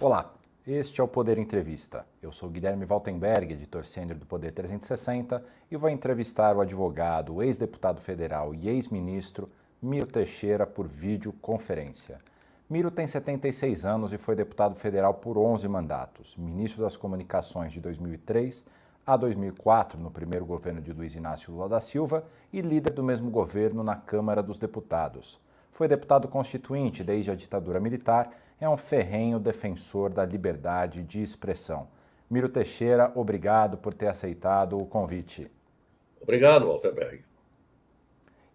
Olá, este é o Poder Entrevista. Eu sou Guilherme Valtenberg, editor sênior do Poder 360, e vou entrevistar o advogado, ex-deputado federal e ex-ministro Miro Teixeira por videoconferência. Miro tem 76 anos e foi deputado federal por 11 mandatos, ministro das Comunicações de 2003 a 2004 no primeiro governo de Luiz Inácio Lula da Silva e líder do mesmo governo na Câmara dos Deputados. Foi deputado constituinte desde a ditadura militar é um ferrenho defensor da liberdade de expressão. Miro Teixeira, obrigado por ter aceitado o convite. Obrigado, Walterberg.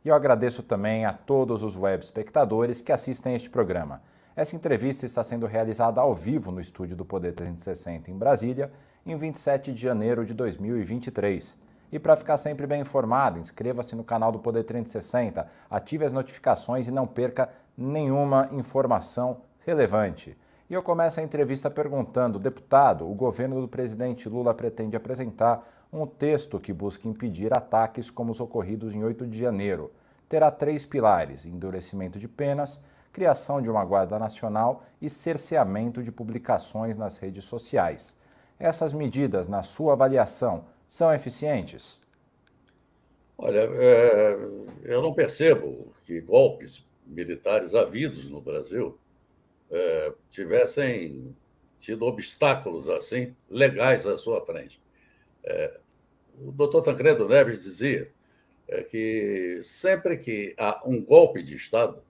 E eu agradeço também a todos os web espectadores que assistem este programa. Essa entrevista está sendo realizada ao vivo no estúdio do Poder 360 em Brasília, em 27 de janeiro de 2023. E para ficar sempre bem informado, inscreva-se no canal do Poder 360, ative as notificações e não perca nenhuma informação relevante. E eu começo a entrevista perguntando: deputado, o governo do presidente Lula pretende apresentar um texto que busca impedir ataques como os ocorridos em 8 de janeiro. Terá três pilares: endurecimento de penas, criação de uma Guarda Nacional e cerceamento de publicações nas redes sociais. Essas medidas, na sua avaliação, são eficientes? Olha, é, eu não percebo que golpes militares havidos no Brasil é, tivessem tido obstáculos assim legais à sua frente. É, o doutor Tancredo Neves dizia é, que sempre que há um golpe de Estado,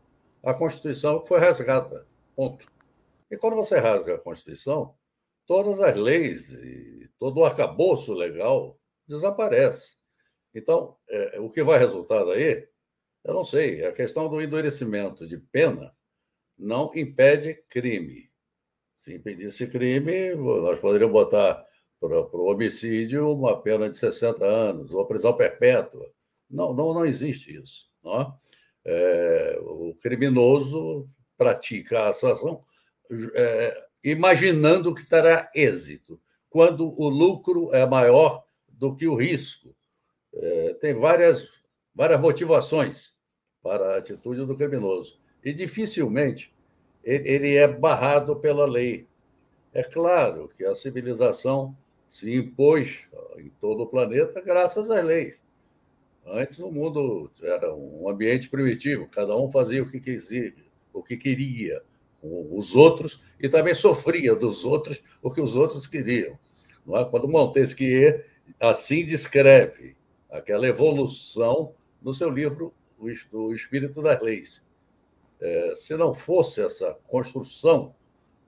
a Constituição foi rasgada. Ponto. E quando você rasga a Constituição, todas as leis e todo o arcabouço legal desaparece. Então, é, o que vai resultar daí, eu não sei. A questão do endurecimento de pena não impede crime. Se impedisse crime, nós poderíamos botar para o homicídio uma pena de 60 anos, ou prisão perpétua. Não, não, não existe isso. Não é? é o criminoso pratica a ação é, imaginando que terá êxito, quando o lucro é maior do que o risco. É, tem várias, várias motivações para a atitude do criminoso. E dificilmente ele é barrado pela lei. É claro que a civilização se impôs em todo o planeta graças às leis. Antes o mundo era um ambiente primitivo, cada um fazia o que quisia, o que queria com os outros e também sofria dos outros o que os outros queriam. Não é? Quando Montesquieu assim descreve aquela evolução no seu livro O Espírito das Leis. É, se não fosse essa construção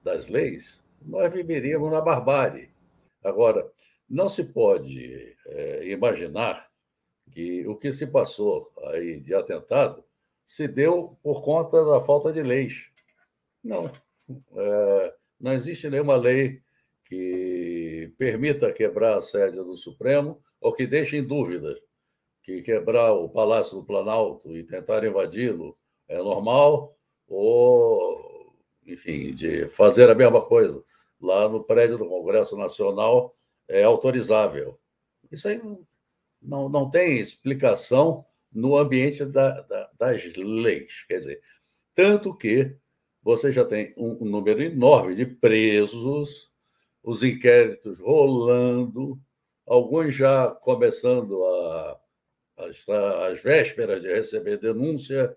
das leis, nós viveríamos na barbárie. Agora, não se pode é, imaginar que o que se passou aí de atentado se deu por conta da falta de leis. Não. É, não existe nenhuma lei que permita quebrar a sede do Supremo ou que deixe em dúvida que quebrar o Palácio do Planalto e tentar invadi-lo é normal, ou, enfim, de fazer a mesma coisa lá no prédio do Congresso Nacional é autorizável. Isso aí não, não tem explicação no ambiente da, da, das leis. Quer dizer, tanto que você já tem um, um número enorme de presos, os inquéritos rolando, alguns já começando a, a estar às vésperas de receber denúncia,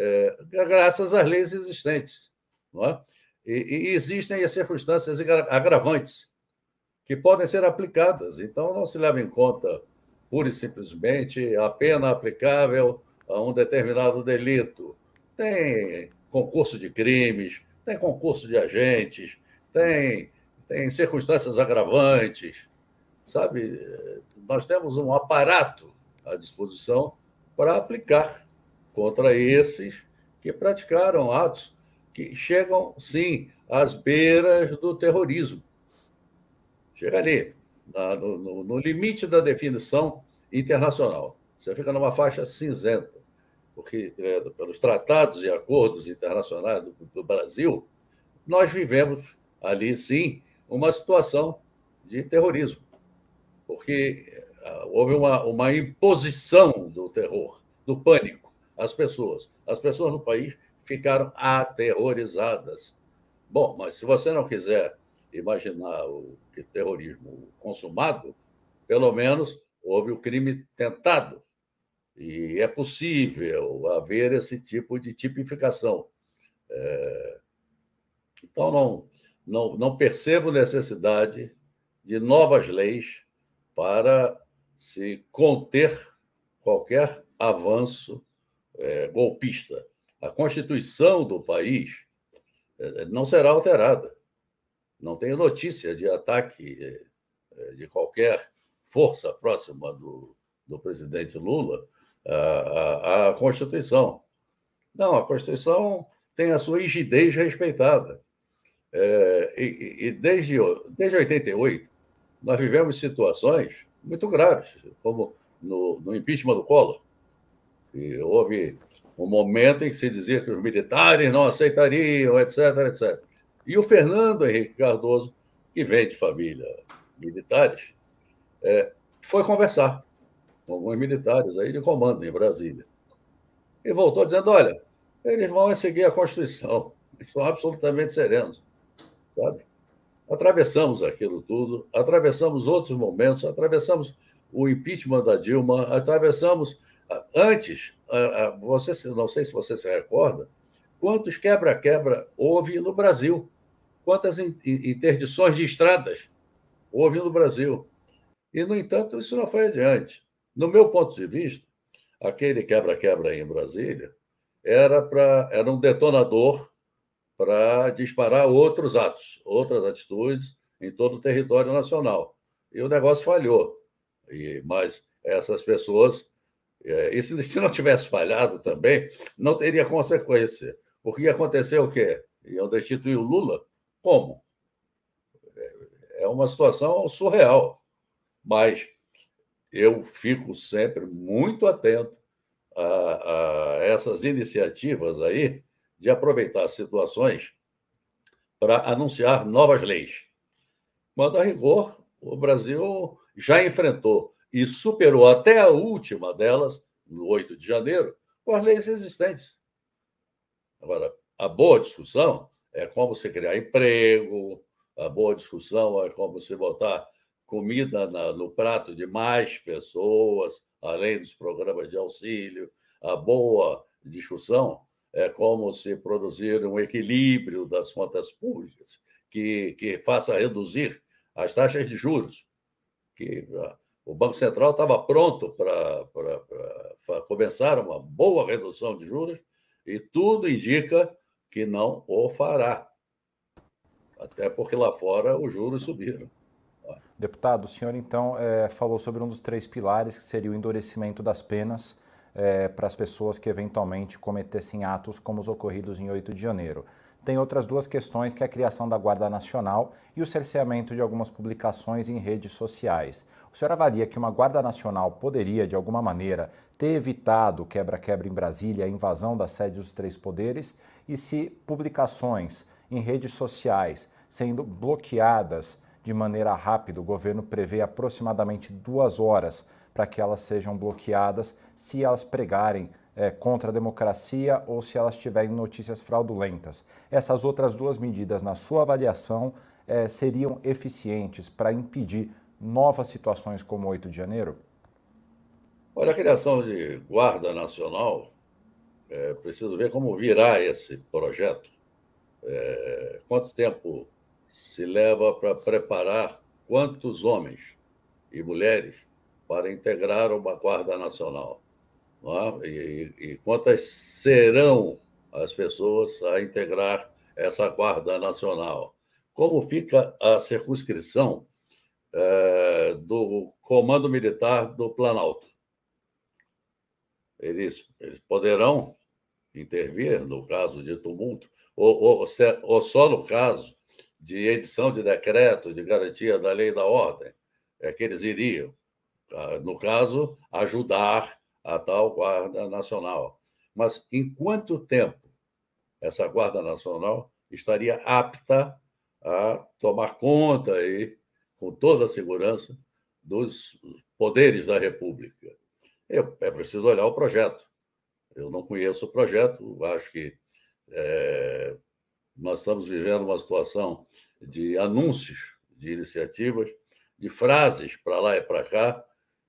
é, graças às leis existentes. Não é? e, e existem as circunstâncias agravantes que podem ser aplicadas. Então, não se leva em conta, pura e simplesmente, a pena aplicável a um determinado delito. Tem concurso de crimes, tem concurso de agentes, tem, tem circunstâncias agravantes, sabe? Nós temos um aparato à disposição para aplicar contra esses que praticaram atos que chegam, sim, às beiras do terrorismo. Chega ali, na, no, no limite da definição internacional. Você fica numa faixa cinzenta, porque é, pelos tratados e acordos internacionais do, do Brasil, nós vivemos ali, sim, uma situação de terrorismo, porque é, houve uma, uma imposição do terror, do pânico as pessoas. As pessoas no país ficaram aterrorizadas. Bom, mas se você não quiser imaginar o que terrorismo consumado, pelo menos houve o crime tentado. E é possível haver esse tipo de tipificação. É... Então, não, não, não percebo necessidade de novas leis para se conter qualquer avanço é, golpista. A Constituição do país é, não será alterada. Não tenho notícia de ataque é, de qualquer força próxima do, do presidente Lula à, à Constituição. Não, a Constituição tem a sua rigidez respeitada. É, e, e desde, desde 88, nós vivemos situações muito graves, como no, no impeachment do Collor. E houve um momento em que se dizia que os militares não aceitariam, etc, etc. E o Fernando Henrique Cardoso, que vem de família militares, é, foi conversar com alguns militares aí de comando em Brasília. E voltou dizendo: olha, eles vão seguir a Constituição, estão absolutamente serenos, sabe? Atravessamos aquilo tudo, atravessamos outros momentos, atravessamos o impeachment da Dilma, atravessamos antes, você não sei se você se recorda, quantos quebra-quebra houve no Brasil, quantas interdições de estradas houve no Brasil. E, no entanto, isso não foi adiante. No meu ponto de vista, aquele quebra-quebra em Brasília era, pra, era um detonador para disparar outros atos, outras atitudes em todo o território nacional. E o negócio falhou. E, mas essas pessoas, e se, se não tivesse falhado também, não teria consequência. Porque aconteceu o quê? Iam destituir o Lula? Como? É, é uma situação surreal. Mas eu fico sempre muito atento a, a essas iniciativas aí de aproveitar situações para anunciar novas leis. Quando a rigor, o Brasil já enfrentou e superou até a última delas, no 8 de janeiro, com as leis existentes. Agora, a boa discussão é como você criar emprego, a boa discussão é como você botar comida na, no prato de mais pessoas, além dos programas de auxílio. A boa discussão é como se produzir um equilíbrio das contas públicas que, que faça reduzir as taxas de juros. Que o Banco Central estava pronto para começar uma boa redução de juros e tudo indica que não o fará. Até porque lá fora os juros subiram. Deputado, o senhor então é, falou sobre um dos três pilares, que seria o endurecimento das penas é, para as pessoas que eventualmente cometessem atos como os ocorridos em 8 de janeiro. Tem outras duas questões, que é a criação da Guarda Nacional e o cerceamento de algumas publicações em redes sociais. O senhor avalia que uma Guarda Nacional poderia, de alguma maneira, ter evitado o quebra-quebra em Brasília, a invasão da sede dos três poderes? E se publicações em redes sociais sendo bloqueadas de maneira rápida. O governo prevê aproximadamente duas horas para que elas sejam bloqueadas se elas pregarem é, contra a democracia ou se elas tiverem notícias fraudulentas. Essas outras duas medidas, na sua avaliação, é, seriam eficientes para impedir novas situações como o 8 de janeiro? Olha, a criação de Guarda Nacional, é preciso ver como virá esse projeto. É, quanto tempo se leva para preparar quantos homens e mulheres para integrar uma Guarda Nacional. É? E, e, quantas serão as pessoas a integrar essa Guarda Nacional? Como fica a circunscrição é, do Comando Militar do Planalto? Eles, eles poderão intervir no caso de tumulto, ou, ou, ou só no caso de edição de decreto de garantia da lei e da ordem, é que eles iriam, ah, no caso, ajudar a tal Guarda Nacional. Mas em quanto tempo essa Guarda Nacional estaria apta a tomar conta aí, com toda a segurança, dos poderes da República? Eu, é preciso olhar o projeto. Eu não conheço o projeto, acho que é, nós estamos vivendo uma situação de anúncios de iniciativas, de frases para lá e para cá,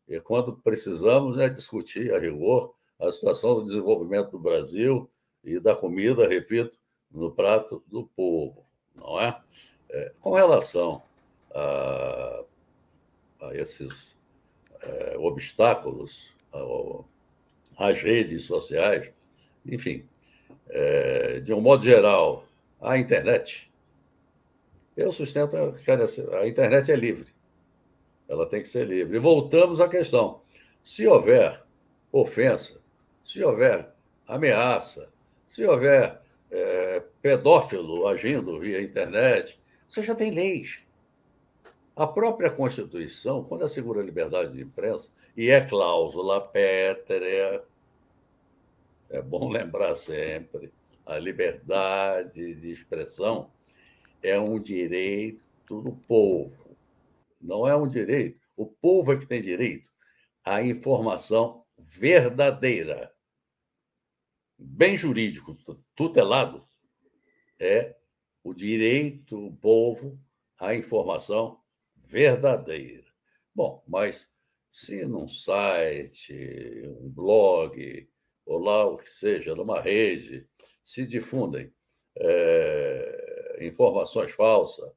e quando precisamos é discutir a rigor a situação do desenvolvimento do Brasil e da comida, repito, no prato do povo, não é? é com relação a, a esses é, obstáculos ao, às redes sociais, enfim, é, de um modo geral, a internet. Eu sustento que a internet é livre. Ela tem que ser livre. E voltamos à questão. Se houver ofensa, se houver ameaça, se houver é, pedófilo agindo via internet, você já tem leis. A própria Constituição, quando assegura a liberdade de imprensa, e é cláusula pétrea, é bom lembrar sempre, a liberdade de expressão é um direito do povo, não é um direito. O povo é que tem direito à informação verdadeira. Bem jurídico, tutelado, é o direito do povo à informação verdadeira. Bom, mas se num site, um blog, ou lá o que seja, numa rede, se difundem é, informações falsas,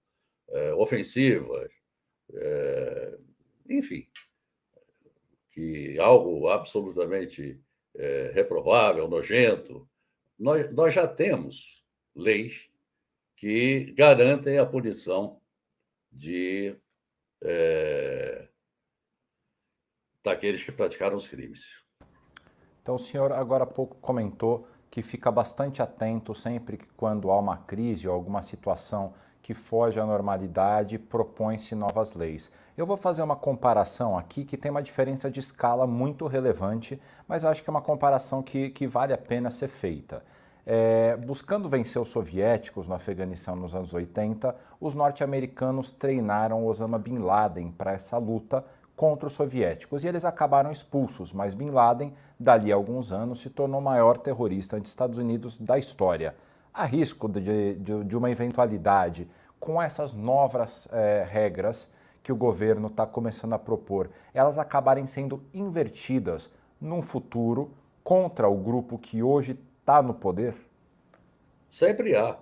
é, ofensivas, é, enfim, que algo absolutamente é, reprovável, nojento, nós, nós já temos leis que garantem a punição de é, daqueles que praticaram os crimes. Então, o senhor agora há pouco comentou que fica bastante atento sempre que quando há uma crise ou alguma situação que foge à normalidade, propõe-se novas leis. Eu vou fazer uma comparação aqui que tem uma diferença de escala muito relevante, mas acho que é uma comparação que, que vale a pena ser feita. É, buscando vencer os soviéticos no Afeganistão nos anos 80, os norte-americanos treinaram Osama Bin Laden para essa luta contra os soviéticos e eles acabaram expulsos, mas Bin Laden, dali a alguns anos, se tornou o maior terrorista dos Estados Unidos da história. Há risco de, de, de uma eventualidade com essas novas é, regras que o governo está começando a propor, elas acabarem sendo invertidas num futuro contra o grupo que hoje está no poder? Sempre há.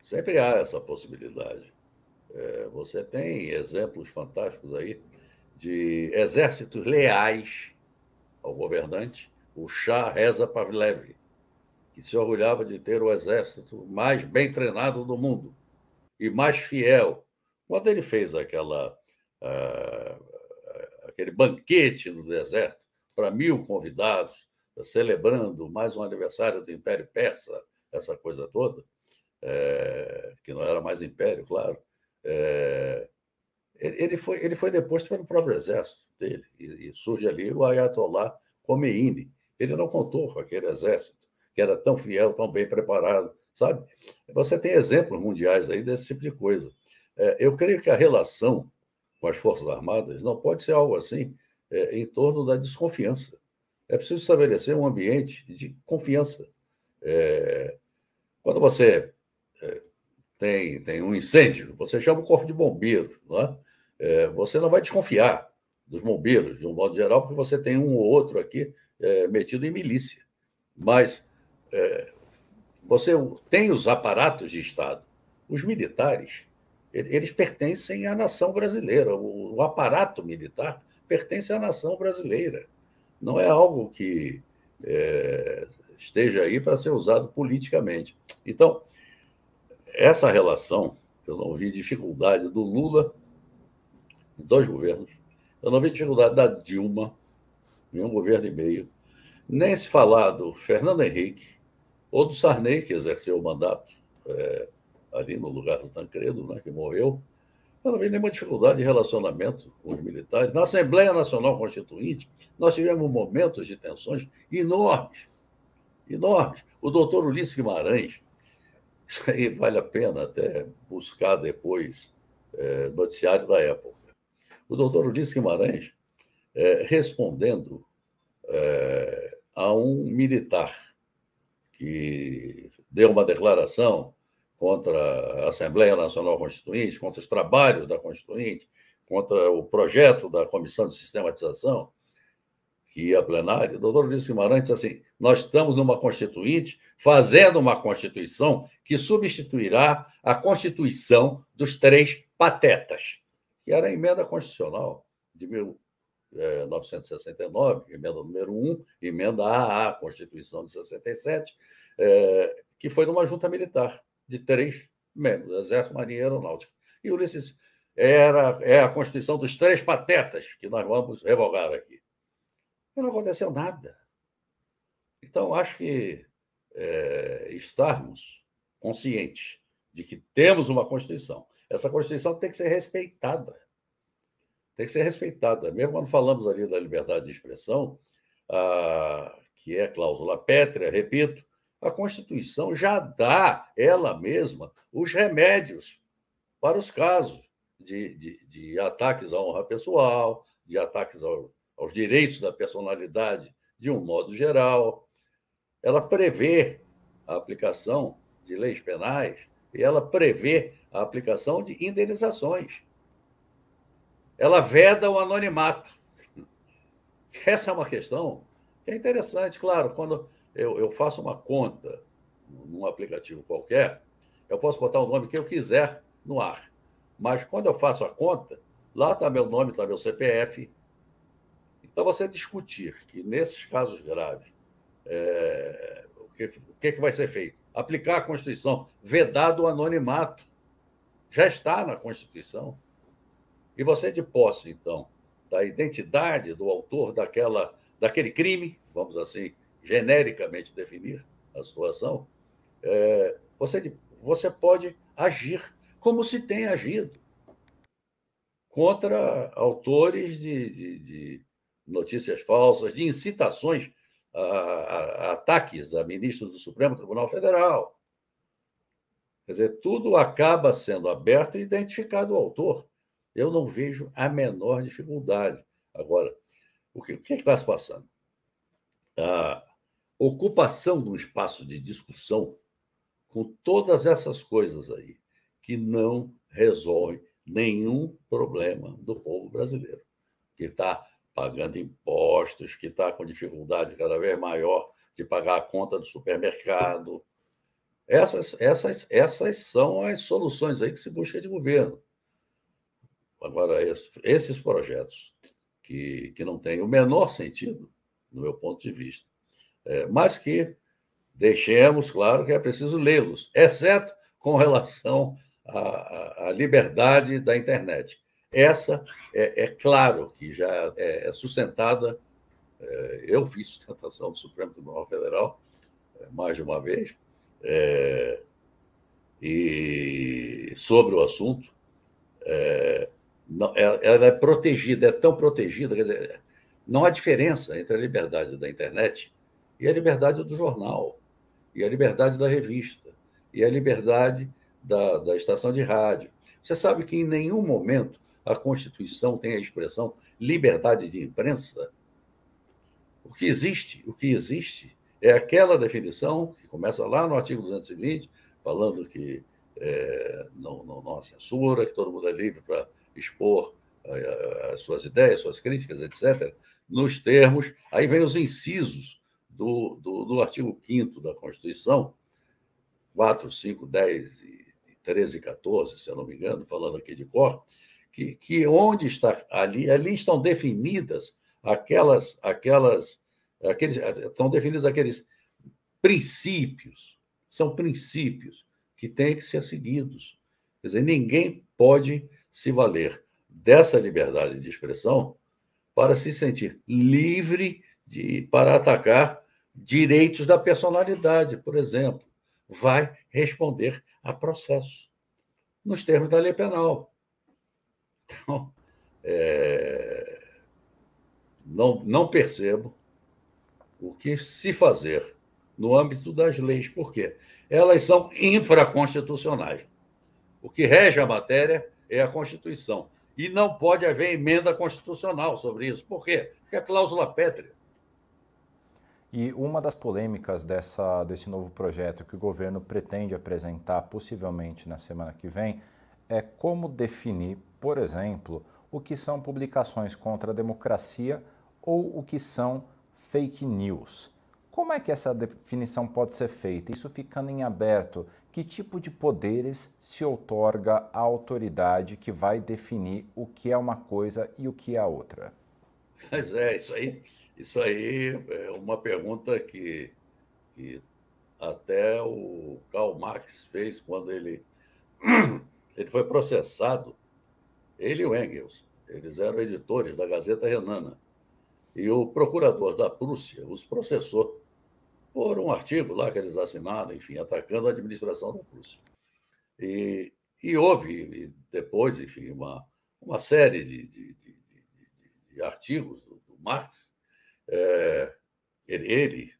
Sempre há essa possibilidade. É, você tem exemplos fantásticos aí de exércitos leais ao governante, o Shah Reza Pavlev, que se orgulhava de ter o exército mais bem treinado do mundo e mais fiel. Quando ele fez aquela, uh, aquele banquete no deserto para mil convidados, celebrando mais um aniversário do Império Persa, essa coisa toda, é, que não era mais império, claro, é, ele foi, ele foi deposto pelo próprio exército dele, e, e surge ali o Ayatollah Khomeini. Ele não contou com aquele exército, que era tão fiel, tão bem preparado, sabe? Você tem exemplos mundiais aí desse tipo de coisa. É, eu creio que a relação com as Forças Armadas não pode ser algo assim é, em torno da desconfiança. É preciso estabelecer um ambiente de confiança. É, quando você é, tem, tem um incêndio, você chama o corpo de bombeiro, não é? é, você não vai desconfiar dos bombeiros, de um modo geral, porque você tem um ou outro aqui metido em milícia. Mas é, você tem os aparatos de Estado. Os militares, eles pertencem à nação brasileira. O, o aparato militar pertence à nação brasileira. Não é algo que é, esteja aí para ser usado politicamente. Então, essa relação, eu não vi dificuldade do Lula dois governos. Eu não vi dificuldade da Dilma, em um governo e meio, nem se falar do Fernando Henrique ou do Sarney, que exerceu o mandato é, ali no lugar do Tancredo, né, que morreu. Eu não vi nenhuma dificuldade de relacionamento com os militares. Na Assembleia Nacional Constituinte, nós tivemos momentos de tensões enormes, enormes. O doutor Ulisses Guimarães, isso aí vale a pena até buscar depois é, noticiário da época o doutor Ulisses Guimarães, é, respondendo é, a um militar que deu uma declaração contra a Assembleia Nacional Constituinte, contra os trabalhos da Constituinte, contra o projeto da Comissão de Sistematização, que ia a plenário, o doutor Luiz Guimarães disse assim: nós estamos numa Constituinte fazendo uma Constituição que substituirá a Constituição dos três patetas, que era a emenda constitucional de 1969, é, emenda número 1, emenda AA, Constituição de 67, é, que foi numa junta militar de três membros, Exército, Marinha e Aeronáutica. E Ulisses era, é a Constituição dos três patetas que nós vamos revogar aqui. E não aconteceu nada. Então, acho que é, estarmos conscientes de que temos uma Constituição. Essa Constituição tem que ser respeitada. Tem que ser respeitada. Mesmo quando falamos ali da liberdade de expressão, a, que é cláusula pétrea, repito, a Constituição já dá, ela mesma, os remédios para os casos de, de, de ataques à honra pessoal, de ataques ao, aos direitos da personalidade de um modo geral. Ela prevê a aplicação de leis penais e ela prevê a aplicação de indenizações. Ela veda o anonimato. Essa é uma questão que é interessante, claro, quando eu, eu faço uma conta num aplicativo qualquer, eu posso botar o nome que eu quiser no ar. Mas quando eu faço a conta, lá está meu nome, está meu CPF. Então, você discutir que nesses casos graves, é, o, que, o que, que vai ser feito? Aplicar a Constituição, vedado o anonimato. Já está na Constituição. E você, de posse, então, da identidade do autor daquela, daquele crime, vamos assim, genericamente definir a situação, é, você, você pode agir como se tem agido contra autores de, de, de notícias falsas, de incitações a, a, a, ataques a ministros do Supremo Tribunal Federal. Quer dizer, tudo acaba sendo aberto e identificado o autor. Eu não vejo a menor dificuldade. Agora, o que, o que é está se passando? A, ocupação de um espaço de discussão com todas essas coisas aí, que não resolve nenhum problema do povo brasileiro, que está pagando impostos, que está com dificuldade cada vez maior de pagar a conta do supermercado. Essas, essas, essas são as soluções aí que se busca de governo. Agora, esses projetos que, que não têm o menor sentido, no meu ponto de vista, é, mas que deixemos claro que é preciso lê-los, exceto com relação à, à, liberdade da internet. Essa é, é claro que já é, é sustentada. É, eu fiz sustentação do Supremo Tribunal Federal é, mais de uma vez é, e sobre o assunto. Ela é protegida, é tão protegida, quer dizer, não há diferença entre a liberdade da internet e a liberdade do jornal, e a liberdade da revista, e a liberdade da, da estação de rádio. Você sabe que em nenhum momento a Constituição tem a expressão liberdade de imprensa? O que existe, o que existe é aquela definição que começa lá no artigo 220, falando que é, não, não, não há censura, que todo mundo é livre para expor é, as suas ideias, suas críticas, etc., nos termos, aí vem os incisos do, do, do artigo 5 da Constituição, 4, 5, 10, 13 e 14, se eu não me engano, falando aqui de cor, que, que onde está ali, ali estão definidas aquelas, aquelas, aqueles, estão definidos aqueles princípios, são princípios que têm que ser seguidos. Quer dizer, ninguém pode se valer dessa liberdade de expressão para se sentir livre de, para atacar direitos da personalidade, por exemplo, vai responder a processo, nos termos da lei penal. Então, é, não, não percebo o que se fazer no âmbito das leis, por quê? Elas são infraconstitucionais. O que rege a matéria é a Constituição. E não pode haver emenda constitucional sobre isso. Por quê? Porque é cláusula pétrea. E uma das polêmicas dessa, desse novo projeto que o governo pretende apresentar, possivelmente na semana que vem, é como definir, por exemplo, o que são publicações contra a democracia ou o que são fake news. Como é que essa definição pode ser feita? Isso ficando em aberto, que tipo de poderes se outorga à autoridade que vai definir o que é uma coisa e o que é a outra? Mas é, isso aí, isso aí é uma pergunta que, que até o Karl Marx fez quando ele, ele foi processado, ele e o Engels, eles eram editores da Gazeta Renana. E o procurador da Prússia os processou por um artigo lá que eles assinaram, enfim, atacando a administração da Prússia. E, e houve depois, enfim, uma, uma série de, de, de, de artigos do, do Marx. É, ele, ele,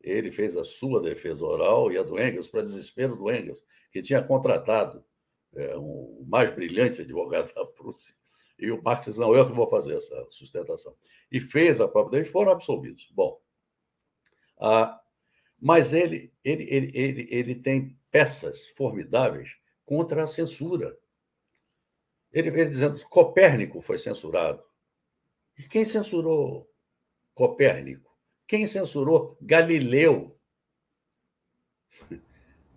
ele fez a sua defesa oral e a do Engels, para desespero do Engels, que tinha contratado é, um, o mais brilhante advogado da Prússia. E o Marx disse: não, eu que vou fazer essa sustentação. E fez a própria. Eles foram absolvidos. Bom, ah, mas ele, ele, ele, ele, ele tem peças formidáveis contra a censura. Ele, ele dizendo que Copérnico foi censurado. E quem censurou Copérnico? Quem censurou Galileu?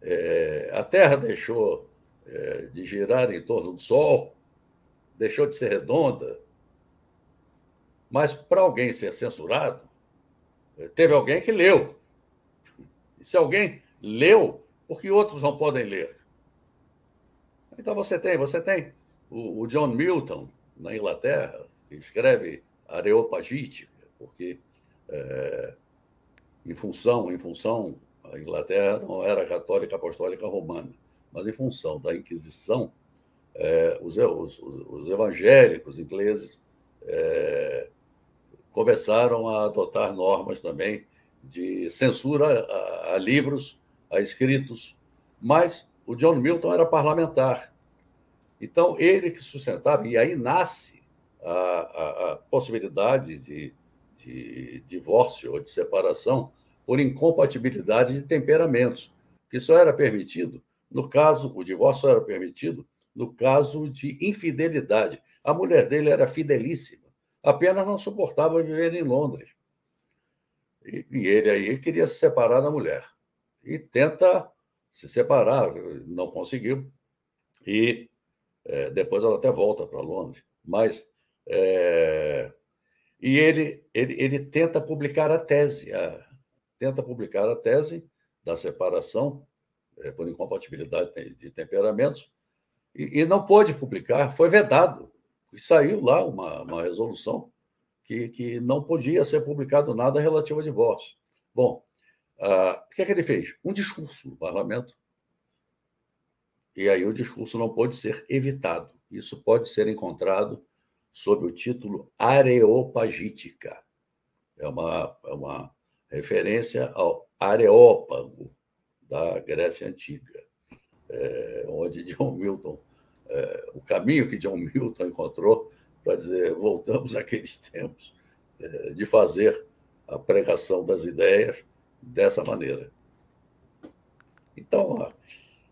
É, a Terra deixou é, de girar em torno do Sol, deixou de ser redonda. Mas para alguém ser censurado, teve alguém que leu. Se alguém leu, por que outros não podem ler? Então você tem, você tem o, o John Milton, na Inglaterra, que escreve Areopagítica, porque é, em função, em função, a Inglaterra não era católica apostólica romana, mas em função da Inquisição, é, os, os, os, evangélicos ingleses é, começaram a adotar normas também de censura a, a livros, a escritos, mas o John Milton era parlamentar. Então, ele que sustentava, e aí nasce a, a, a possibilidade de, de divórcio ou de separação por incompatibilidade de temperamentos, que só era permitido no caso, o divórcio era permitido no caso de infidelidade. A mulher dele era fidelíssima, apenas não suportava viver em Londres. E, e ele aí queria se separar da mulher. E tenta se separar, não conseguiu. E é, depois ela até volta para Londres. Mas. É, e ele, ele, ele tenta publicar a tese, a, tenta publicar a tese da separação é, por incompatibilidade de temperamentos, e, e, não pôde publicar, foi vedado. E saiu lá uma, uma resolução que, que não podia ser publicado nada relativo a divórcio. Bom, uh, o que é que ele fez? Um discurso no parlamento. E aí o discurso não pode ser evitado. Isso pode ser encontrado sob o título Areopagítica. É uma, é uma referência ao Areópago da Grécia Antiga, é, onde John Milton, é, o caminho que John Milton encontrou para dizer voltamos àqueles tempos é, de fazer a pregação das ideias dessa maneira. Então,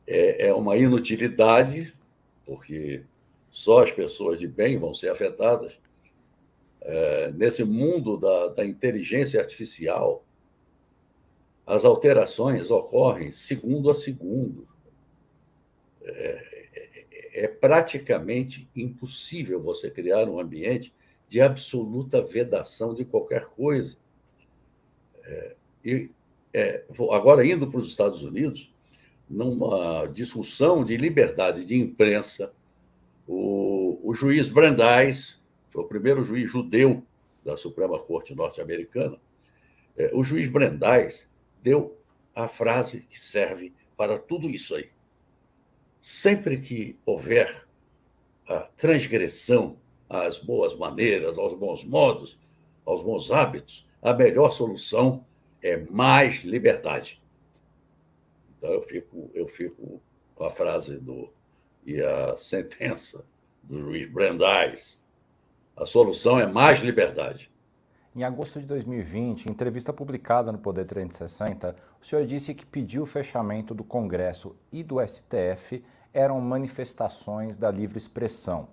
é, é uma inutilidade, porque só as pessoas de bem vão ser afetadas. É, nesse mundo da, da inteligência artificial, as alterações ocorrem segundo a segundo. É, é praticamente impossível você criar um ambiente de absoluta vedação de qualquer coisa. É, e, é, agora, indo para os Estados Unidos, numa discussão de liberdade de imprensa, o, o juiz Brandeis, foi o primeiro juiz judeu da Suprema Corte norte-americana, é, o juiz Brandeis deu a frase que serve para tudo isso aí. Sempre que houver a transgressão às boas maneiras, aos bons modos, aos bons hábitos, a melhor solução é mais liberdade. Então eu fico, eu fico com a frase do e a sentença do juiz Brandeis. A solução é mais liberdade. Em agosto de 2020, em entrevista publicada no Poder 360, o senhor disse que pediu o fechamento do Congresso e do STF eram manifestações da livre expressão.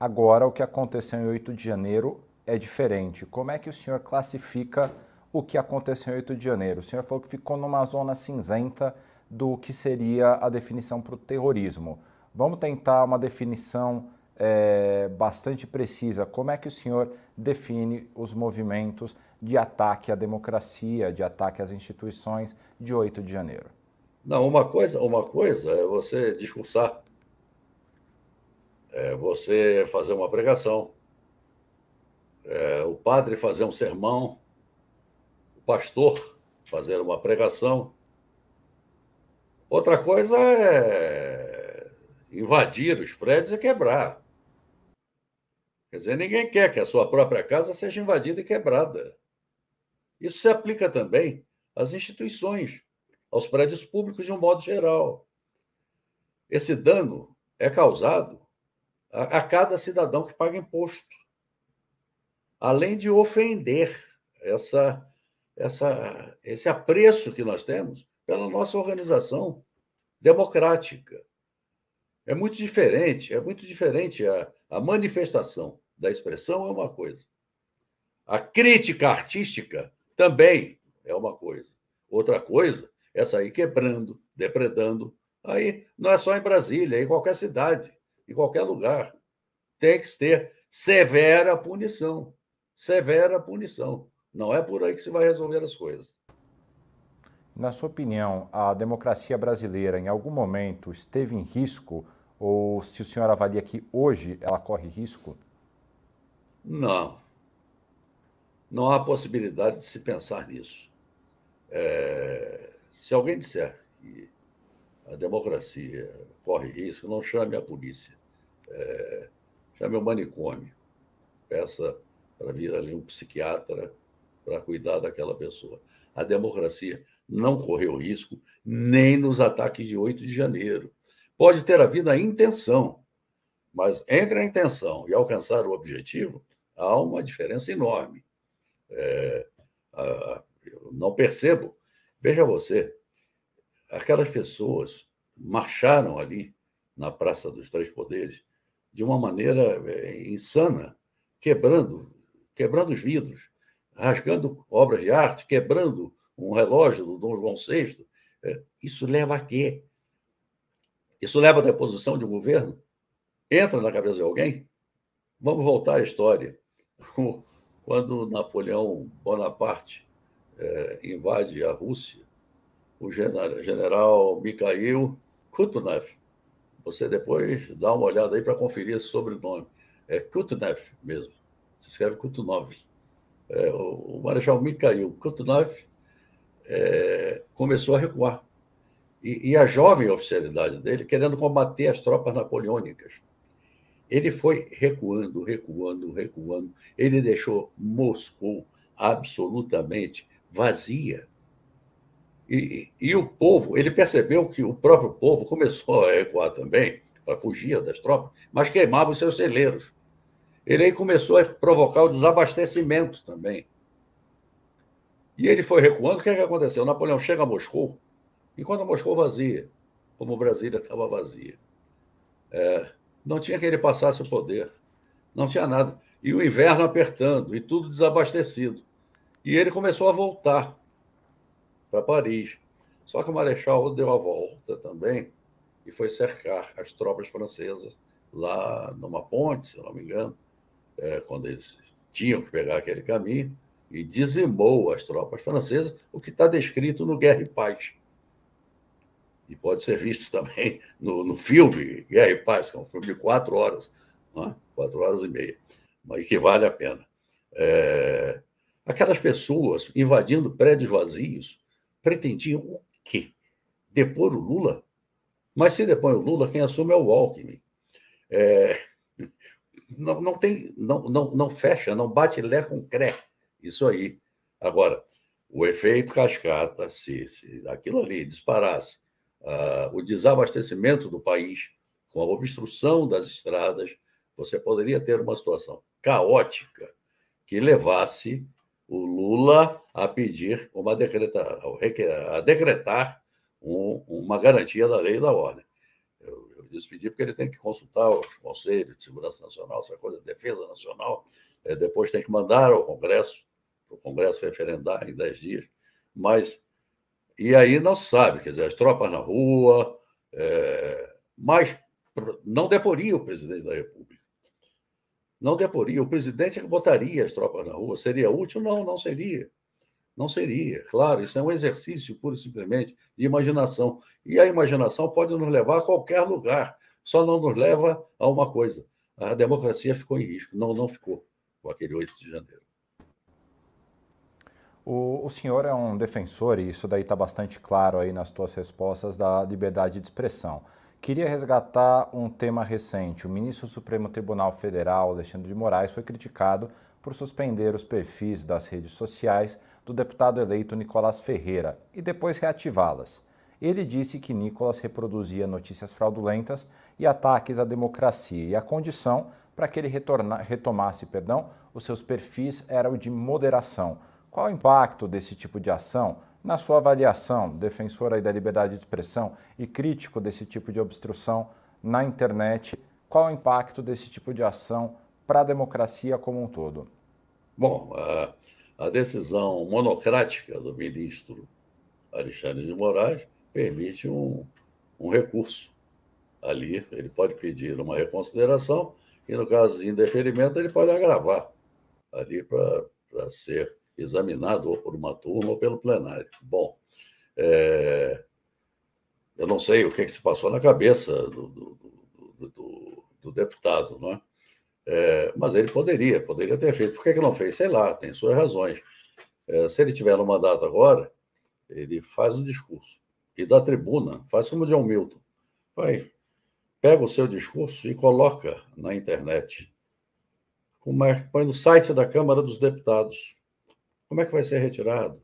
Agora, o que aconteceu em 8 de janeiro é diferente. Como é que o senhor classifica o que aconteceu em 8 de janeiro? O senhor falou que ficou numa zona cinzenta do que seria a definição para o terrorismo. Vamos tentar uma definição é, bastante precisa. Como é que o senhor define os movimentos de ataque à democracia, de ataque às instituições de 8 de janeiro? Não, uma coisa, uma coisa é você discursar, é você fazer uma pregação, é o padre fazer um sermão, o pastor fazer uma pregação. Outra coisa é invadir os prédios e quebrar. Quer dizer, ninguém quer que a sua própria casa seja invadida e quebrada. Isso se aplica também às instituições aos prédios públicos de um modo geral. Esse dano é causado a, a cada cidadão que paga imposto, além de ofender essa, essa, esse apreço que nós temos pela nossa organização democrática. É muito diferente, é muito diferente a, a manifestação da expressão é uma coisa. A crítica artística também é uma coisa. Outra coisa é sair quebrando, depredando. Aí não é só em Brasília, é em qualquer cidade, em qualquer lugar. Tem que ter severa punição. Severa punição. Não é por aí que se vai resolver as coisas. Na sua opinião, a democracia brasileira em algum momento esteve em risco? Ou se o senhor avalia que hoje ela corre risco? Não. Não há possibilidade de se pensar nisso. É, se alguém disser que a democracia corre risco, não chame a polícia. É, chame o manicômio. Peça para vir ali um psiquiatra para cuidar daquela pessoa. A democracia não correu risco nem nos ataques de 8 de janeiro. Pode ter havido a intenção, mas entre a intenção e alcançar o objetivo, há uma diferença enorme. É, eu não percebo Veja você, aquelas pessoas marcharam ali na Praça dos Três Poderes de uma maneira eh, insana, quebrando, quebrando os vidros, rasgando obras de arte, quebrando um relógio do Dom João VI. Eh, isso leva a quê? Isso leva à deposição de um governo? Entra na cabeça de alguém? Vamos voltar à história. Quando Napoleão Bonaparte é, invade a Rússia, o general Mikhail Kutunev, você depois dá uma olhada aí para conferir esse sobrenome, é Kutunev mesmo, se escreve Kutunov. É, o, o Marechal Mikhail Kutunev é, começou a recuar. E, e a jovem oficialidade dele querendo combater as tropas napoleônicas. Ele foi recuando, recuando, recuando. Ele deixou Moscou absolutamente vazia. E, e, o povo, ele percebeu que o próprio povo começou a recuar também, para fugir das tropas, mas queimava os seus celeiros. Ele aí começou a provocar o desabastecimento também. E ele foi recuando, o que, é que aconteceu? Napoleão chega a Moscou, enquanto Moscou vazia, como Brasília estava vazia. É, não tinha que ele passasse o poder, não tinha nada. E o inverno apertando, e tudo desabastecido. E ele começou a voltar para Paris. Só que o Marechal deu a volta também e foi cercar as tropas francesas lá numa ponte, se não me engano, é, quando eles tinham que pegar aquele caminho, e dizimou as tropas francesas, o que está descrito no Guerra e Paz. E pode ser visto também no, no filme Guerra e Paz, que é um filme de quatro horas, é? quatro horas e meia, mas que vale a pena. É, Aquelas pessoas invadindo prédios vazios pretendiam o quê? Depor o Lula? Mas se depõe o Lula, quem assume é o Alckmin. É, não, não, tem, não, não, não fecha, não bate lé com cré. Isso aí. Agora, o efeito cascata, se, se aquilo ali disparasse uh, o desabastecimento do país, com a obstrução das estradas, você poderia ter uma situação caótica que levasse o Lula a pedir uma decreta, a decretar um, uma garantia da lei e da ordem. Eu, eu disse pedir porque ele tem que consultar o Conselho de Segurança Nacional, essa coisa de defesa nacional, é, depois tem que mandar ao Congresso, para o Congresso referendar em 10 dias, mas e aí não sabe, quer dizer, as tropas na rua, é, mas não deporia o presidente da República. Não deporia. O presidente é que botaria as tropas na rua. Seria útil? Não, não seria. Não seria. Claro, isso é um exercício pura e simplesmente de imaginação. E a imaginação pode nos levar a qualquer lugar. Só não nos leva a uma coisa. A democracia ficou em risco. Não, não ficou com aquele 8 de janeiro. O, o, senhor é um defensor, e isso daí está bastante claro aí nas suas respostas, da liberdade de expressão. Queria resgatar um tema recente. O ministro do Supremo Tribunal Federal, Alexandre de Moraes, foi criticado por suspender os perfis das redes sociais do deputado eleito Nicolás Ferreira e depois reativá-las. Ele disse que Nicolás reproduzia notícias fraudulentas e ataques à democracia e a condição para que ele retomasse perdão, os seus perfis era o de moderação. Qual o impacto desse tipo de ação na sua avaliação, defensor da liberdade de expressão e crítico desse tipo de obstrução na internet, qual o impacto desse tipo de ação para a democracia como um todo? Bom, a decisão monocrática do ministro Alexandre de Moraes permite um, um recurso ali. Ele pode pedir uma reconsideração e, no caso de indeferimento, ele pode agravar ali para ser examinado por uma turma ou pelo plenário. Bom, é, eu não sei o que, que, se passou na cabeça do, do, do, do deputado, não é? é? mas ele poderia, poderia ter feito. Por que, que não fez? Sei lá, tem suas razões. É, se ele tiver no mandato agora, ele faz o discurso. E da tribuna, faz como o John Milton. Vai, pega o seu discurso e coloca na internet. Como é, põe no site da Câmara dos Deputados. Como é que vai ser retirado?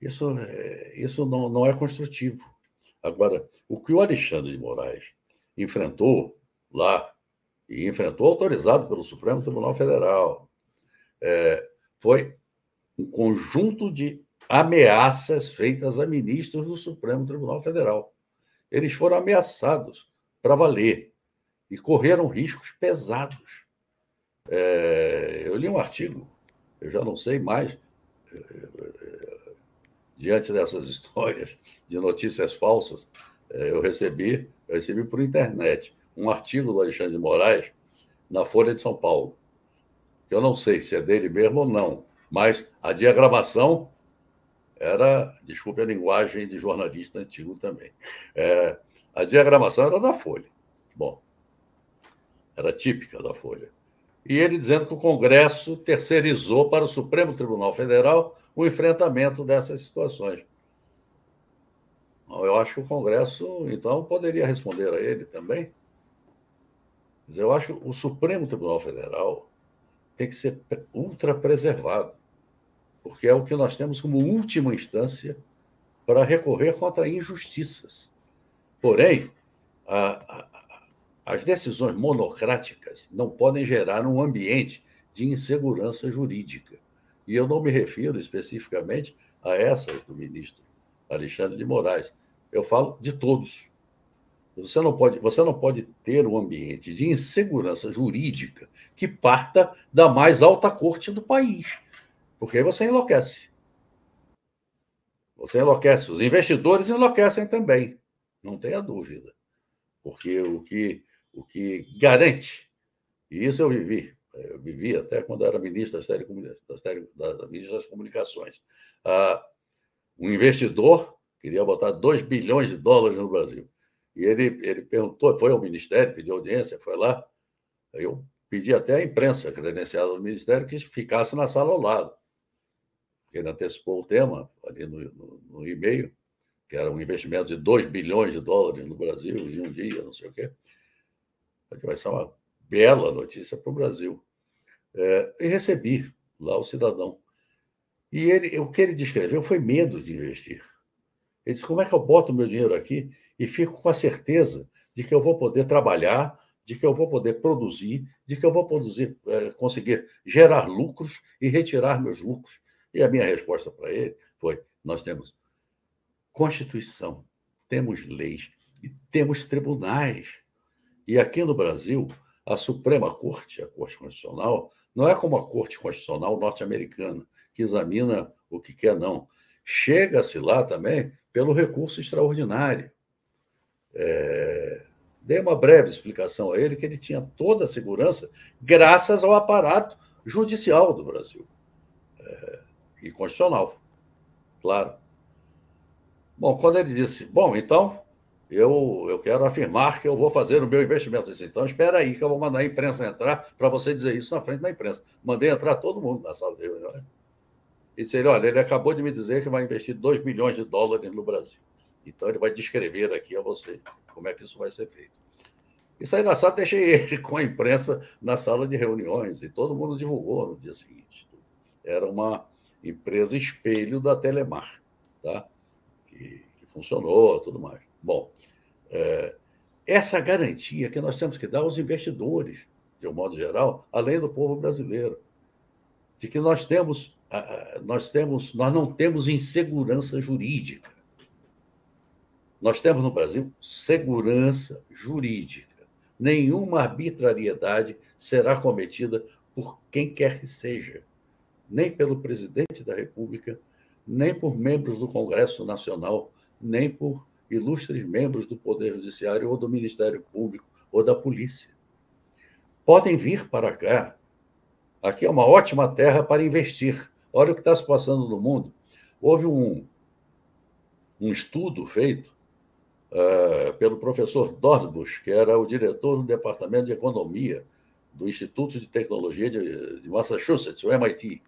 Isso, é, isso não, não é construtivo. Agora, o que o Alexandre de Moraes enfrentou lá, e enfrentou autorizado pelo Supremo Tribunal Federal, é, foi um conjunto de ameaças feitas a ministros do Supremo Tribunal Federal. Eles foram ameaçados para valer e correram riscos pesados. É, eu li um artigo eu já não sei mais, eh, eh, diante dessas histórias de notícias falsas, eh, eu recebi, eu recebi por internet um artigo do Alexandre de Moraes na Folha de São Paulo. Eu não sei se é dele mesmo ou não, mas a diagramação era, desculpe a linguagem de jornalista antigo também, é, a diagramação era da Folha. Bom, era típica da Folha e ele dizendo que o Congresso terceirizou para o Supremo Tribunal Federal o enfrentamento dessas situações. Eu acho que o Congresso, então, poderia responder a ele também. Mas eu acho que o Supremo Tribunal Federal tem que ser ultra preservado, porque é o que nós temos como última instância para recorrer contra injustiças. Porém, a, as decisões monocráticas não podem gerar um ambiente de insegurança jurídica. E eu não me refiro especificamente a essas do ministro Alexandre de Moraes. Eu falo de todos. Você não pode, você não pode ter um ambiente de insegurança jurídica que parta da mais alta corte do país, porque aí você enlouquece. Você enlouquece. Os investidores enlouquecem também, não tenha dúvida. Porque o que o que garante, e isso eu vivi, eu vivi até quando era ministro das, das, das, ministra das Comunicações. Ah, um investidor queria botar 2 bilhões de dólares no Brasil. E ele, ele perguntou, foi ao Ministério, pediu audiência, foi lá. Eu pedi até à imprensa credenciada do Ministério que ficasse na sala ao lado. Ele antecipou o tema ali no, no, no e-mail, que era um investimento de 2 bilhões de dólares no Brasil em um dia, não sei o quê vai ser uma bela notícia para o Brasil. É, e recebi lá o cidadão. E ele, o que ele descreveu foi medo de investir. Ele disse: como é que eu boto meu dinheiro aqui e fico com a certeza de que eu vou poder trabalhar de que eu vou poder produzir, de que eu vou produzir, é, conseguir gerar lucros e retirar meus lucros. E a minha resposta para ele foi: nós temos Constituição, temos leis e temos tribunais. E aqui no Brasil, a Suprema Corte, a Corte Constitucional, não é como a Corte Constitucional norte-americana, que examina o que quer, não. Chega-se lá também pelo recurso extraordinário. É... Dei uma breve explicação a ele que ele tinha toda a segurança graças ao aparato judicial do Brasil é... e constitucional, claro. Bom, quando ele disse, bom, então eu, eu quero afirmar que eu vou fazer o meu investimento. disse, então, espera aí que eu vou mandar a imprensa entrar para você dizer isso na frente da imprensa. Mandei entrar todo mundo na sala de reuniões. E disse ele, olha, ele acabou de me dizer que vai investir 2 milhões de dólares no Brasil. Então, ele vai descrever aqui a você como é que isso vai ser feito. Isso aí na sala, deixei ele com a imprensa na sala de reuniões e todo mundo divulgou no dia seguinte. Era uma empresa espelho da Telemar, tá? que, que funcionou tudo mais. Bom, é, essa garantia que nós temos que dar aos investidores, de um modo geral, além do povo brasileiro, de que nós temos, nós temos, nós não temos insegurança jurídica. Nós temos no Brasil segurança jurídica. Nenhuma arbitrariedade será cometida por quem quer que seja, nem pelo presidente da República, nem por membros do Congresso Nacional, nem por ilustres membros do Poder Judiciário ou do Ministério Público ou da Polícia. Podem vir para cá. Aqui é uma ótima terra para investir. Olha o que está se passando no mundo. Houve um, um estudo feito uh, pelo professor Dornbusch, que era o diretor do Departamento de Economia do Instituto de Tecnologia de, de Massachusetts, o MIT,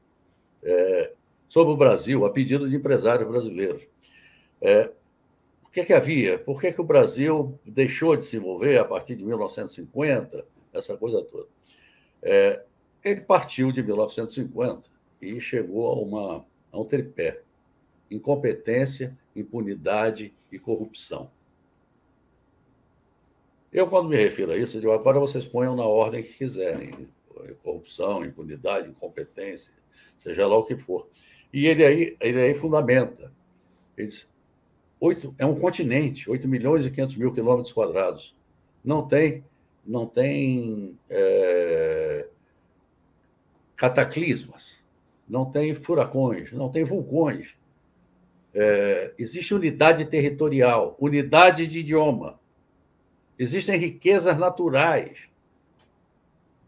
é, sobre o Brasil, a pedido de empresários brasileiros. É, que, que havia? Por que, que o Brasil deixou de se envolver a partir de 1950, essa coisa toda? É, ele partiu de 1950 e chegou a, uma, a um tripé: incompetência, impunidade e corrupção. Eu, quando me refiro a isso, digo, agora vocês ponham na ordem que quiserem: corrupção, impunidade, incompetência, seja lá o que for. E ele aí, ele aí fundamenta. Ele diz, 8, é um continente, 8 milhões e 500 mil quilômetros quadrados. Não tem, não tem é, cataclismas, não tem furacões, não tem vulcões. É, existe unidade territorial, unidade de idioma, existem riquezas naturais.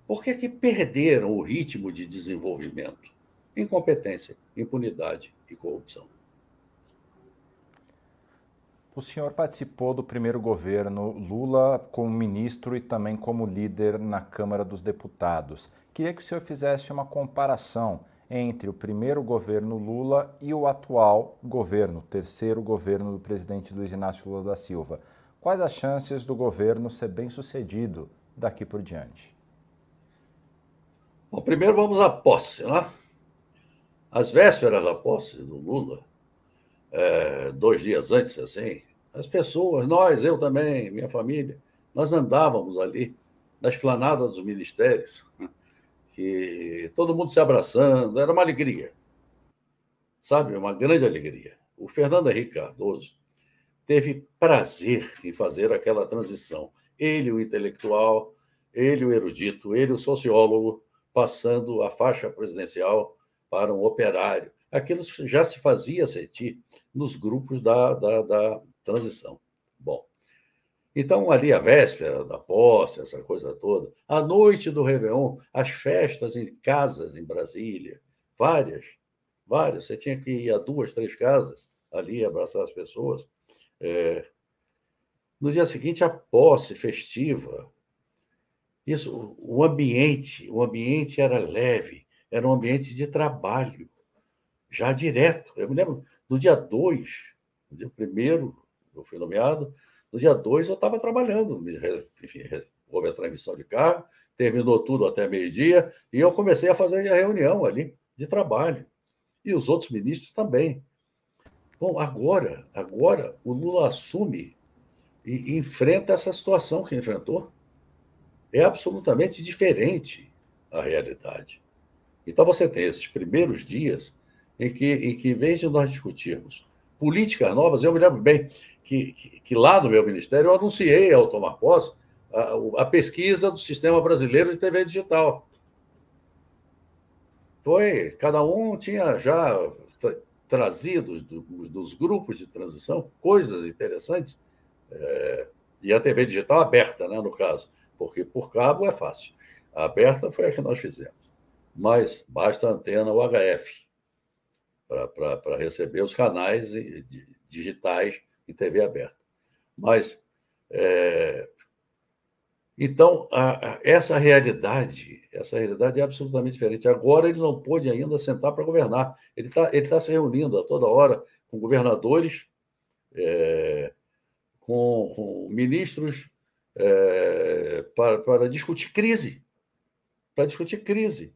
Por que, que perderam o ritmo de desenvolvimento? Incompetência, impunidade e corrupção. O senhor participou do primeiro governo Lula como ministro e também como líder na Câmara dos Deputados. Queria que o senhor fizesse uma comparação entre o primeiro governo Lula e o atual governo, terceiro governo do presidente Luiz Inácio Lula da Silva. Quais as chances do governo ser bem sucedido daqui por diante? Bom, primeiro vamos à posse, né? As vésperas da posse do Lula, é, dois dias antes, assim, as pessoas, nós, eu também, minha família, nós andávamos ali na esplanada dos ministérios, que todo mundo se abraçando, era uma alegria. Sabe, uma grande alegria. O Fernando Henrique Cardoso teve prazer em fazer aquela transição. Ele, o intelectual, ele, o erudito, ele, o sociólogo, passando a faixa presidencial para um operário. Aquilo já se fazia sentir nos grupos da, da, da transição. Bom, então ali a véspera da posse, essa coisa toda, a noite do Réveillon, as festas em casas em Brasília, várias, várias, você tinha que ir a duas, três casas ali abraçar as pessoas. É... No dia seguinte, a posse festiva. Isso, o ambiente, o ambiente era leve, era um ambiente de trabalho, já direto. Eu me lembro, no dia 2, no dia primeiro eu fui nomeado. No dia 2 eu estava trabalhando, enfim, houve a transmissão de cargo, terminou tudo até meio-dia, e eu comecei a fazer a reunião ali de trabalho. E os outros ministros também. Bom, agora, agora o Lula assume e enfrenta essa situação que enfrentou. é absolutamente diferente a realidade. Então você tem esses primeiros dias em que, em que em vez de nós discutirmos políticas novas, eu me lembro bem que, que, que lá no meu ministério eu anunciei ao tomar posse a, a pesquisa do Sistema Brasileiro de TV Digital. Foi, cada um tinha já trazido do, dos grupos de transição coisas interessantes, é, e a TV digital aberta, né, no caso, porque por cabo é fácil. A aberta foi a que nós fizemos. Mas basta a antena UHF para receber os canais digitais em TV aberta. Mas é, então, a, a, essa realidade, essa realidade é absolutamente diferente. Agora ele não pôde ainda sentar para governar. Ele está ele tá se reunindo a toda hora com governadores, é, com, com, ministros, é, para, para discutir crise. Para discutir crise.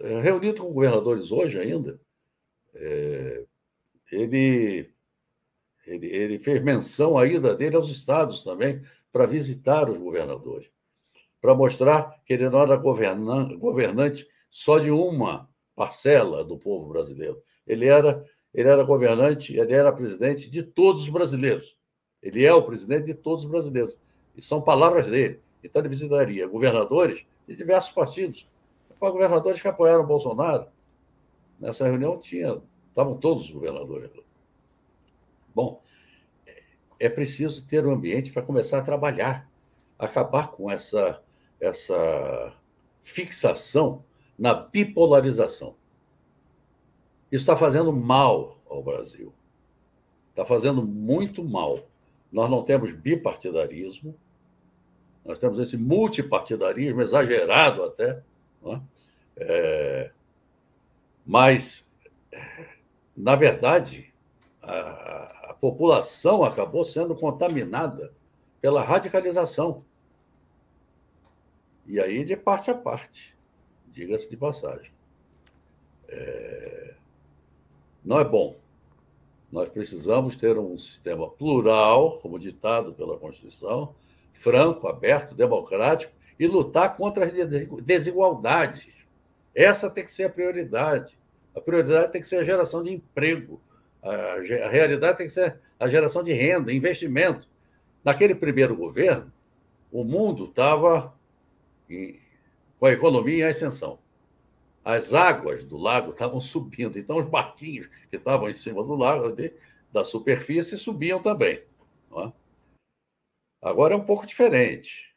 É, reunido com governadores hoje ainda, é, ele, ele, ele fez menção à ida dele aos estados também, para visitar os governadores, para mostrar que ele não era governante só de uma parcela do povo brasileiro. Ele era, ele era governante, ele era presidente de todos os brasileiros. Ele é o presidente de todos os brasileiros. E são palavras dele. Então, ele visitaria governadores de diversos partidos. Governadores que apoiaram Bolsonaro. Nessa reunião tinha, estavam todos os governadores. Bom, é preciso ter um ambiente para começar a trabalhar, acabar com essa, essa fixação na bipolarização. Isso está fazendo mal ao Brasil. Está fazendo muito mal. Nós não temos bipartidarismo, nós temos esse multipartidarismo exagerado até, é? É, mas, na verdade, a, população acabou sendo contaminada pela radicalização. E aí, de parte a parte, diga-se de passagem. É... Não é bom. Nós precisamos ter um sistema plural, como ditado pela Constituição, franco, aberto, democrático e lutar contra as desigualdades. Essa tem que ser a prioridade. A prioridade tem que ser a geração de emprego, a, realidade tem que ser a geração de renda, investimento. Naquele primeiro governo, o mundo estava com a economia em ascensão. As águas do lago estavam subindo, então os barquinhos que estavam em cima do lago, da superfície, subiam também. É? Agora é um pouco diferente.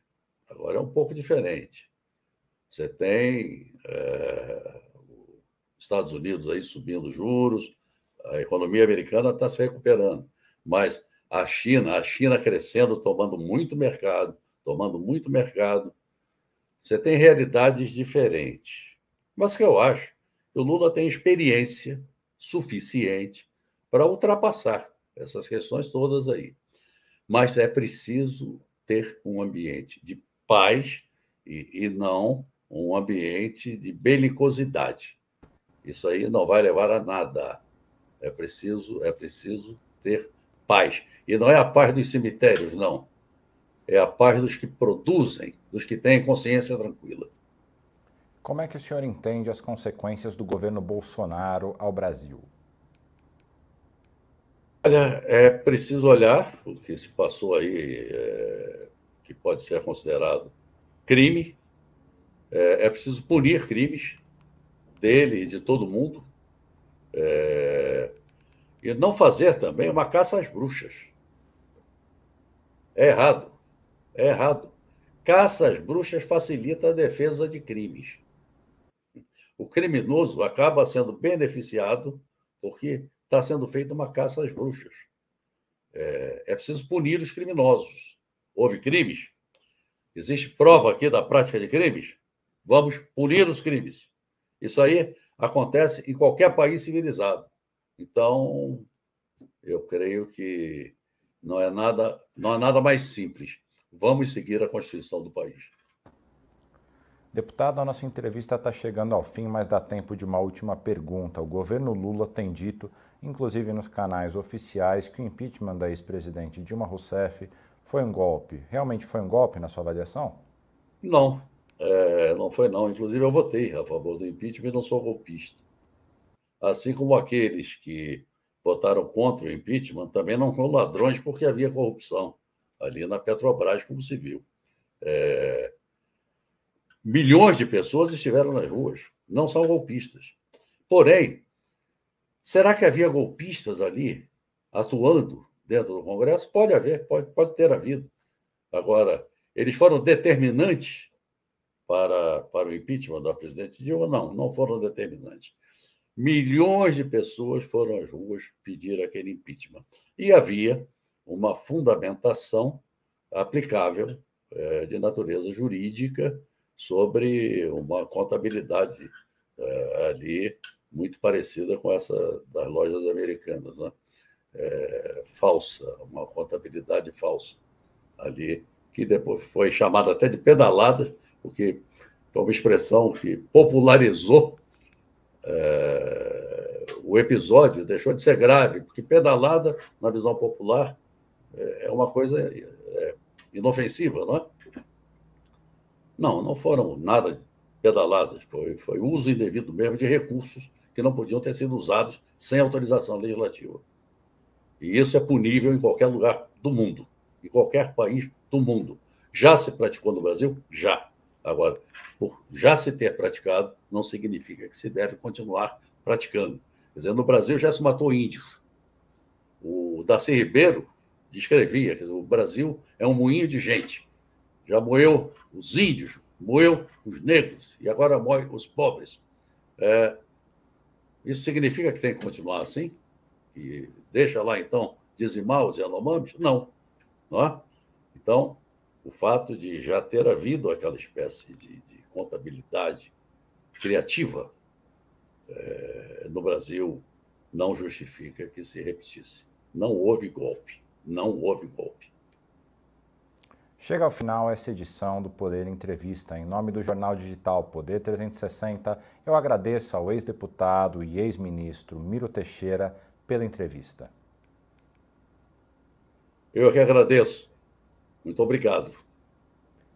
Agora é um pouco diferente. Você tem é, Estados Unidos aí subindo juros, a economia americana está se recuperando, mas a China, a China crescendo, tomando muito mercado, tomando muito mercado. Você tem realidades diferentes. Mas que eu acho que o Lula tem experiência suficiente para ultrapassar essas questões todas aí. Mas é preciso ter um ambiente de paz e, e não um ambiente de belicosidade. Isso aí não vai levar a nada. É preciso, é preciso ter paz. E não é a paz dos cemitérios, não. É a paz dos que produzem, dos que têm consciência tranquila. Como é que o senhor entende as consequências do governo Bolsonaro ao Brasil? Olha, é preciso olhar o que se passou aí, é, que pode ser considerado crime. É, é preciso punir crimes dele e de todo mundo. É... E não fazer também uma caça às bruxas. É errado. É errado. Caça às bruxas facilita a defesa de crimes. O criminoso acaba sendo beneficiado porque está sendo feita uma caça às bruxas. É, é preciso punir os criminosos. Houve crimes? Existe prova aqui da prática de crimes? Vamos punir os crimes. Isso aí acontece em qualquer país civilizado. Então, eu creio que não é nada, não é nada mais simples. Vamos seguir a Constituição do país. Deputado, a nossa entrevista está chegando ao fim, mas dá tempo de uma última pergunta. O governo Lula tem dito, inclusive nos canais oficiais, que o impeachment da ex-presidente Dilma Rousseff foi um golpe. Realmente foi um golpe na sua avaliação? Não, é, não foi não. Inclusive, eu votei a favor do impeachment e não sou golpista. Assim como aqueles que votaram contra o impeachment também não são ladrões porque havia corrupção ali na Petrobras, como se viu. É... Milhões de pessoas estiveram nas ruas, não são golpistas. Porém, será que havia golpistas ali atuando dentro do Congresso? Pode haver, pode, pode ter havido. Agora, eles foram determinantes para, para o impeachment da presidente Dilma? Não, não foram determinantes. Milhões de pessoas foram às ruas pedir aquele impeachment. E havia uma fundamentação aplicável é, de natureza jurídica sobre uma contabilidade é, ali muito parecida com essa das lojas americanas, né? é, falsa, uma contabilidade falsa ali, que depois foi chamada até de pedalada, porque foi uma expressão que popularizou é, o episódio, deixou de ser grave, porque pedalada, na visão popular, é, é uma coisa é, inofensiva, não é? Não, não foram nada pedaladas, foi, foi uso indevido mesmo de recursos que não podiam ter sido usados sem autorização legislativa. E isso é punível em qualquer lugar do mundo, em qualquer país do mundo. Já se praticou no Brasil? Já. Agora, por já se ter praticado, não significa que se deve continuar praticando. Quer dizer, no Brasil já se matou índios. O Darcy Ribeiro descrevia que o Brasil é um moinho de gente. Já moeu os índios, moeu os negros e agora moe os pobres. É, isso significa que tem que continuar assim? E deixa lá, então, dizimar os Yanomamis? Não. não é? Então, o fato de já ter havido aquela espécie de, de contabilidade criativa é, no Brasil não justifica que se repetisse. Não houve golpe. Não houve golpe. Chega ao final essa edição do Poder Entrevista. Em nome do jornal digital Poder 360, eu agradeço ao ex-deputado e ex-ministro Miro Teixeira pela entrevista. Eu que agradeço. Muito obrigado.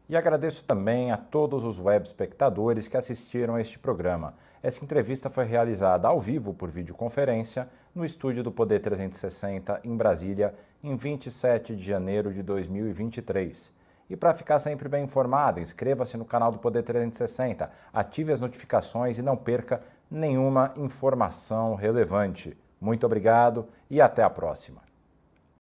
E agradeço também a todos os web espectadores que assistiram a este programa. Essa entrevista foi realizada ao vivo por videoconferência no estúdio do Poder 360 em Brasília, em 27 de janeiro de 2023. E para ficar sempre bem informado, inscreva-se no canal do Poder 360, ative as notificações e não perca nenhuma informação relevante. Muito obrigado e até a próxima.